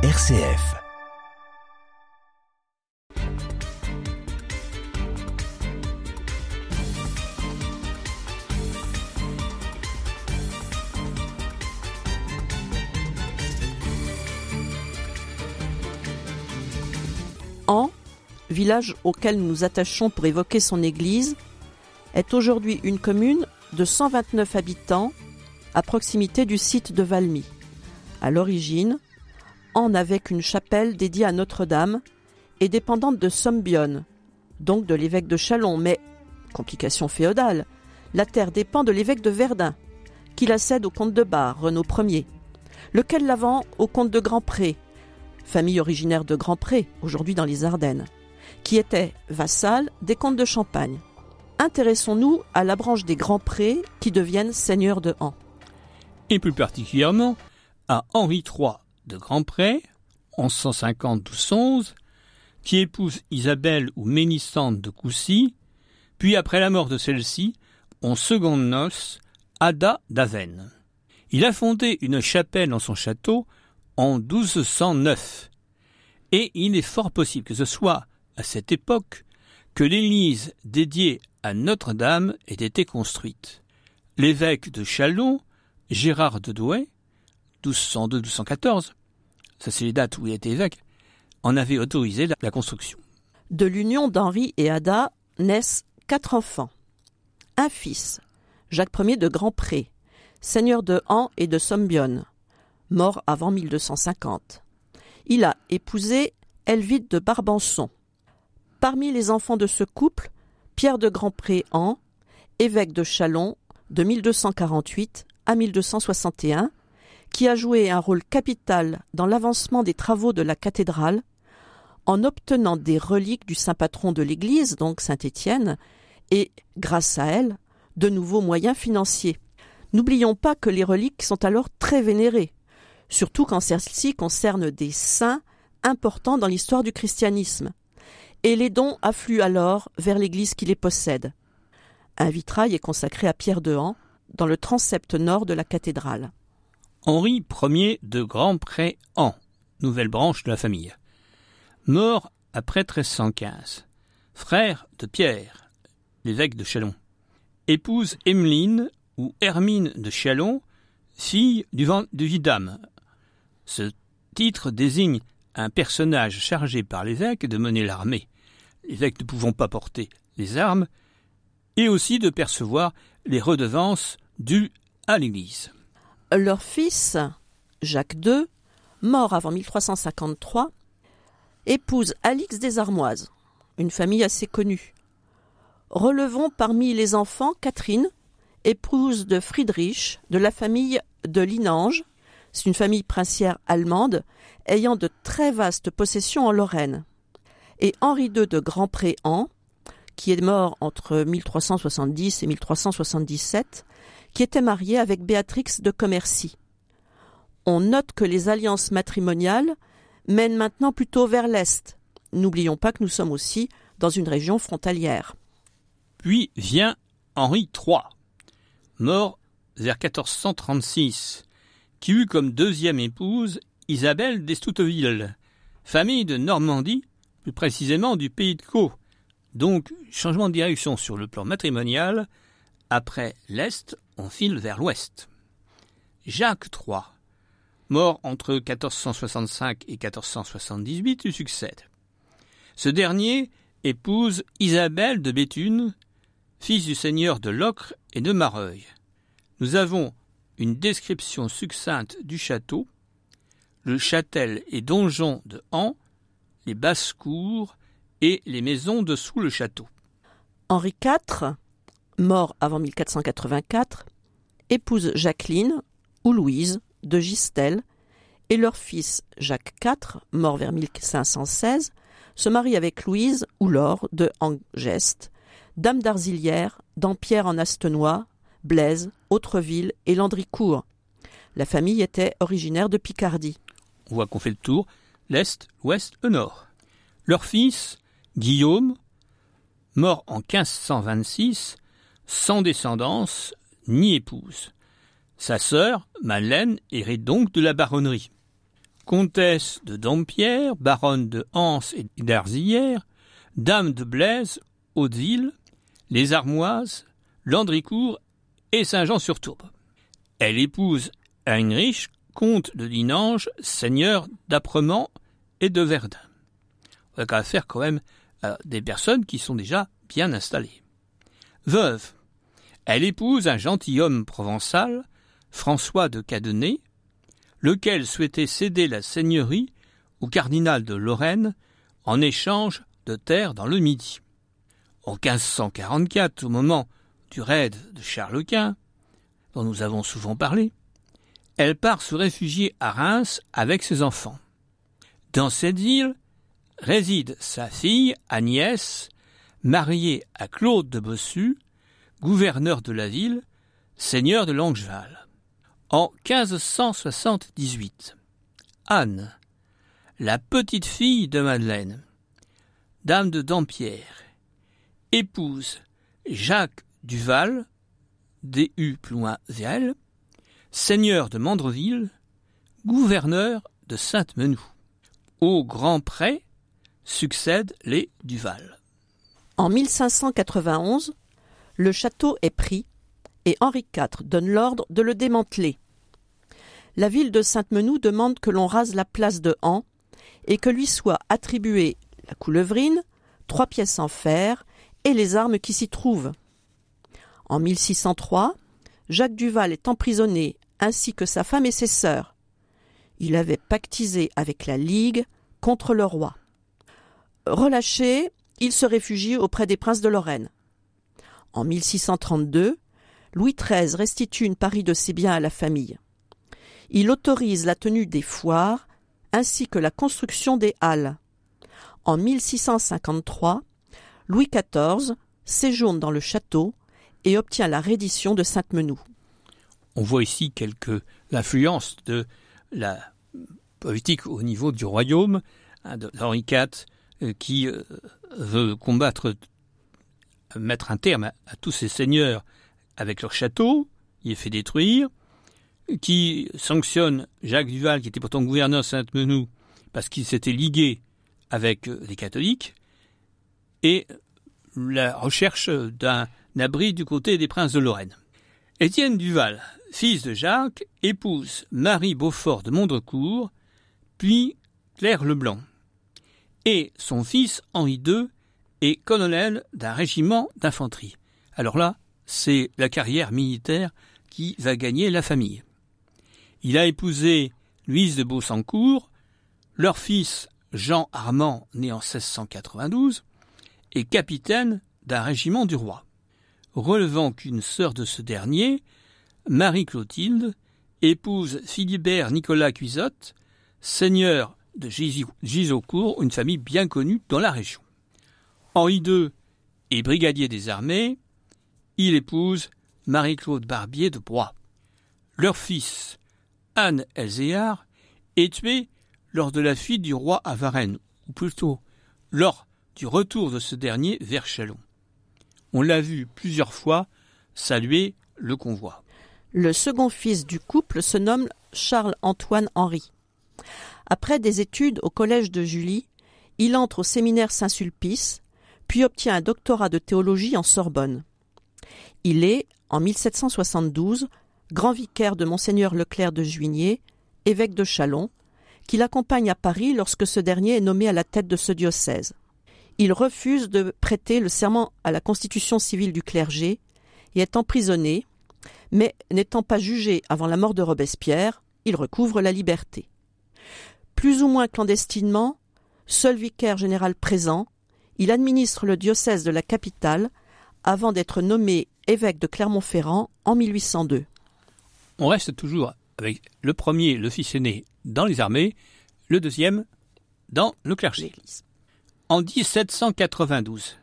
RCF. An, village auquel nous nous attachons pour évoquer son église, est aujourd'hui une commune de 129 habitants à proximité du site de Valmy. À l'origine, An n'avait qu'une chapelle dédiée à Notre-Dame et dépendante de Sombionne, donc de l'évêque de Chalon, mais, complication féodale, la terre dépend de l'évêque de Verdun, qui la cède au comte de Bar, Renaud Ier, lequel la vend au comte de Grandpré, famille originaire de Grandpré, aujourd'hui dans les Ardennes, qui était vassal des comtes de Champagne. Intéressons-nous à la branche des Grands-Prés qui deviennent seigneurs de Han. et plus particulièrement à Henri III de Grandpré, 1150-1211, qui épouse Isabelle ou Ménisande de Coucy, puis après la mort de celle-ci, en seconde noces, Ada d'Avesnes. Il a fondé une chapelle dans son château en 1209, et il est fort possible que ce soit à cette époque que l'église dédiée à Notre-Dame ait été construite. L'évêque de Chalon, Gérard de Douai, 1202-1214, ça c'est les dates où il était évêque, en avait autorisé la, construction. De l'union d'Henri et Ada naissent quatre enfants. Un fils, Jacques Ier de Grandpré, seigneur de Han et de Sombionne, mort avant 1250. Il a épousé Elvide de Barbançon. Parmi les enfants de ce couple, Pierre de Grandpré-Han, évêque de Chalon de 1248 à 1261, qui a joué un rôle capital dans l'avancement des travaux de la cathédrale en obtenant des reliques du saint patron de l'Église, donc Saint Étienne, et, grâce à elle, de nouveaux moyens financiers. N'oublions pas que les reliques sont alors très vénérées, surtout quand celles-ci concernent des saints importants dans l'histoire du christianisme, et les dons affluent alors vers l'Église qui les possède. Un vitrail est consacré à Pierre de Han dans le transept nord de la cathédrale. Henri Ier de Grandpré-Han, nouvelle branche de la famille. Mort après 1315. Frère de Pierre, l'évêque de Chalon. Épouse Emmeline ou Hermine de Chalon, fille du, du vidame. Ce titre désigne un personnage chargé par l'évêque de mener l'armée, l'évêque ne pouvant pas porter les armes, et aussi de percevoir les redevances dues à l'Église. Leur fils, Jacques II, mort avant 1353, épouse Alix des Armoises, une famille assez connue. Relevons parmi les enfants Catherine, épouse de Friedrich, de la famille de Linange, c'est une famille princière allemande ayant de très vastes possessions en Lorraine, et Henri II de Grandpré-Han, qui est mort entre 1370 et 1377, qui était marié avec Béatrix de Commercy. On note que les alliances matrimoniales mènent maintenant plutôt vers l'Est. N'oublions pas que nous sommes aussi dans une région frontalière. Puis vient Henri III, mort vers 1436, qui eut comme deuxième épouse Isabelle d'Estouteville, famille de Normandie, plus précisément du pays de Caux. Donc, changement de direction sur le plan matrimonial, après l'Est, on file vers l'Ouest. Jacques III, mort entre 1465 et 1478, lui succède. Ce dernier épouse Isabelle de Béthune, fils du seigneur de Locre et de Mareuil. Nous avons une description succincte du château, le châtel et donjon de Han, les basses-cours et les maisons dessous le château. Henri IV, mort avant 1484, épouse Jacqueline ou Louise de Gistel et leur fils Jacques IV, mort vers 1516, se marie avec Louise ou Laure de Angest, dame d'Arzilière, d'Ampierre en Astenois, Blaise, Autreville et Landricourt. La famille était originaire de Picardie. On voit qu'on fait le tour, l'Est, l'Ouest, le Nord. Leur fils, Guillaume, mort en 1526, sans descendance ni épouse. Sa sœur, Madeleine, hérite donc de la baronnerie. comtesse de Dampierre, baronne de Anse et d'Arzillère, dame de Blaise, Hauteville, les Armoises, Landricourt et Saint-Jean-sur-Tourbe. Elle épouse Heinrich, comte de Dinange, seigneur d'Aprement et de Verdun. On faire quand même euh, des personnes qui sont déjà bien installées. Veuve. Elle épouse un gentilhomme provençal, François de Cadenet, lequel souhaitait céder la seigneurie au cardinal de Lorraine en échange de terres dans le Midi. En 1544, au moment du raid de Charles Quint, dont nous avons souvent parlé, elle part se réfugier à Reims avec ses enfants. Dans cette ville réside sa fille Agnès, mariée à Claude de Bossu, gouverneur de la ville, seigneur de Longueval. En 1578, Anne, la petite fille de Madeleine, dame de Dampierre, épouse Jacques Duval, D.U. plus seigneur de Mandreville, gouverneur de Sainte-Menou. Au grand prêt succèdent les Duval. En 1591, le château est pris et Henri IV donne l'ordre de le démanteler. La ville de Sainte-Menou demande que l'on rase la place de Han et que lui soit attribuée la coulevrine, trois pièces en fer et les armes qui s'y trouvent. En 1603, Jacques Duval est emprisonné ainsi que sa femme et ses sœurs. Il avait pactisé avec la Ligue contre le roi. Relâché, il se réfugie auprès des princes de Lorraine. En 1632, Louis XIII restitue une partie de ses biens à la famille. Il autorise la tenue des foires ainsi que la construction des halles. En 1653, Louis XIV séjourne dans le château et obtient la reddition de Sainte-Menou. On voit ici quelques influences de la politique au niveau du royaume hein, d'Henri IV euh, qui euh, veut combattre, mettre un terme à, tous ces seigneurs avec leur château, il est fait détruire, qui sanctionne Jacques Duval, qui était pourtant gouverneur de Sainte-Menou, parce qu'il s'était ligué avec euh, les catholiques, et la recherche d'un abri du côté des princes de Lorraine. Étienne Duval, fils de Jacques, épouse Marie Beaufort de Mondrecourt, puis Claire Leblanc. Et son fils Henri II est colonel d'un régiment d'infanterie. Alors là, c'est la carrière militaire qui va gagner la famille. Il a épousé Louise de Beausancourt, leur fils Jean Armand, né en 1692, est capitaine d'un régiment du roi. Relevant qu'une sœur de ce dernier, Marie-Clotilde, épouse Philibert Nicolas Cuisotte, seigneur de Gisocourt, une famille bien connue dans la région. Henri II est brigadier des armées, il épouse Marie-Claude Barbier de Broye. Leur fils, Anne Elzéar, est tué lors de la fuite du roi à Varennes, ou plutôt lors du retour de ce dernier vers Chalon. On l'a vu plusieurs fois saluer le convoi. Le second fils du couple se nomme Charles-Antoine Henri. Après des études au collège de Julie, il entre au séminaire Saint-Sulpice, puis obtient un doctorat de théologie en Sorbonne. Il est, en 1772, grand vicaire de Monseigneur Leclerc de Juigné, évêque de Chalon, qui l'accompagne à Paris lorsque ce dernier est nommé à la tête de ce diocèse. Il refuse de prêter le serment à la constitution civile du clergé et est emprisonné, mais n'étant pas jugé avant la mort de Robespierre, il recouvre la liberté. Plus ou moins clandestinement, seul vicaire général présent, il administre le diocèse de la capitale avant d'être nommé évêque de Clermont-Ferrand en 1802. On reste toujours avec le premier, le fils aîné, dans les armées, le deuxième dans le clergé. En 1792,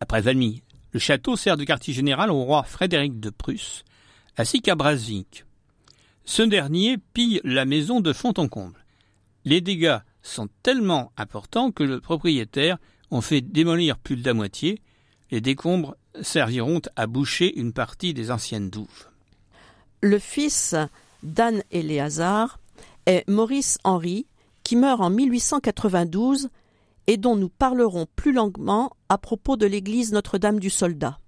après Valmy, le château sert de quartier général au roi Frédéric de Prusse, ainsi qu'à Brasvik. Ce dernier pille la maison de fond en comble les dégâts sont tellement importants que le propriétaire en fait démolir plus de la moitié. Les décombres serviront à boucher une partie des anciennes douves. Le fils d'Anne Éléazar est Maurice Henri, qui meurt en 1892 et dont nous parlerons plus longuement à propos de l'église Notre-Dame du Soldat.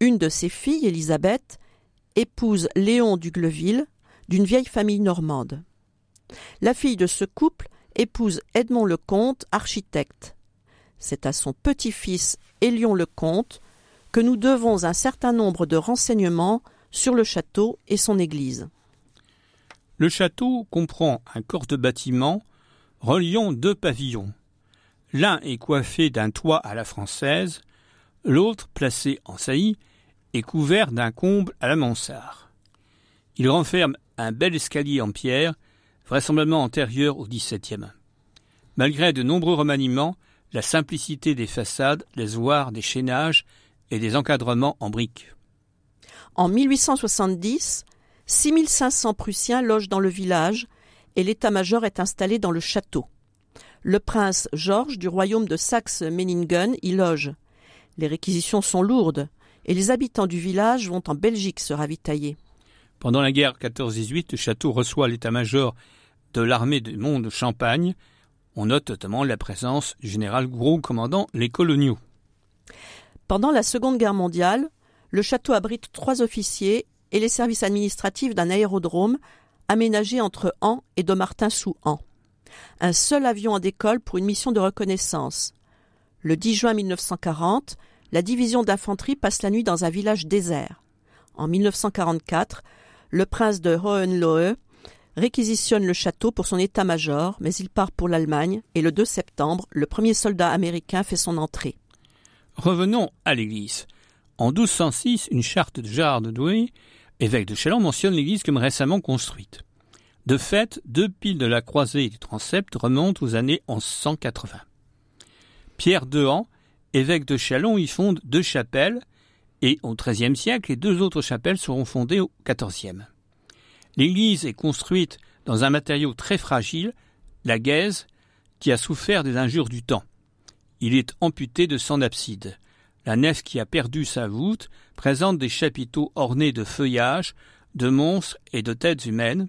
Une de ses filles, Élisabeth, épouse Léon du Gleville, d'une vieille famille normande. La fille de ce couple épouse Edmond le Comte, architecte. C'est à son petit-fils Élion le Comte que nous devons un certain nombre de renseignements sur le château et son église. Le château comprend un corps de bâtiment reliant deux pavillons. L'un est coiffé d'un toit à la française, l'autre, placé en saillie, est couvert d'un comble à la mansard. Il renferme un bel escalier en pierre, vraisemblablement antérieur au XVIIe. Malgré de nombreux remaniements, la simplicité des façades laisse voir des chaînages et des encadrements en briques. En 1870, 6500 Prussiens logent dans le village et l'état-major est installé dans le château. Le prince Georges du royaume de Saxe-Meiningen y loge. Les réquisitions sont lourdes et les habitants du village vont en Belgique se ravitailler. Pendant la guerre 14-18, le château reçoit l'état-major de l'armée du monde de Champagne. On note notamment la présence du général Gros commandant les coloniaux. Pendant la Seconde Guerre mondiale, le château abrite trois officiers et les services administratifs d'un aérodrome aménagé entre An et Domartin-sous-An. Un seul avion en décolle pour une mission de reconnaissance. Le 10 juin 1940, la division d'infanterie passe la nuit dans un village désert. En 1944, le prince de Hohenlohe réquisitionne le château pour son état-major, mais il part pour l'Allemagne et le 2 septembre, le premier soldat américain fait son entrée. Revenons à l'église. En 1206, une charte de Gérard de Douai, évêque de Châlons, mentionne l'église comme récemment construite. De fait, deux piles de la croisée et du transept remontent aux années 1180. Pierre Dehan, évêque de Châlons, y fonde deux chapelles, et au XIIIe siècle, les deux autres chapelles seront fondées au XIVe. L'église est construite dans un matériau très fragile, la gaise, qui a souffert des injures du temps. Il est amputé de son abside. La nef qui a perdu sa voûte présente des chapiteaux ornés de feuillages, de monstres et de têtes humaines.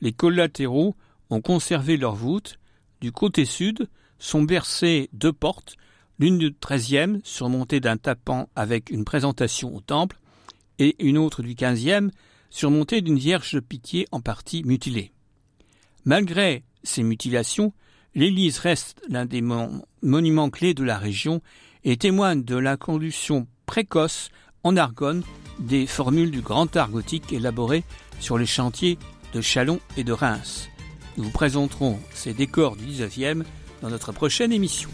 Les collatéraux ont conservé leur voûte. Du côté sud sont bercées deux portes, l'une du treizième surmontée d'un tapant avec une présentation au temple, et une autre du quinzième surmontée d'une vierge de pitié en partie mutilée. Malgré ces mutilations, l'église reste l'un des monuments clés de la région et témoigne de la conduction précoce en argonne des formules du grand art gothique élaborées sur les chantiers de Chalon et de Reims. Nous vous présenterons ces décors du XIXe dans notre prochaine émission.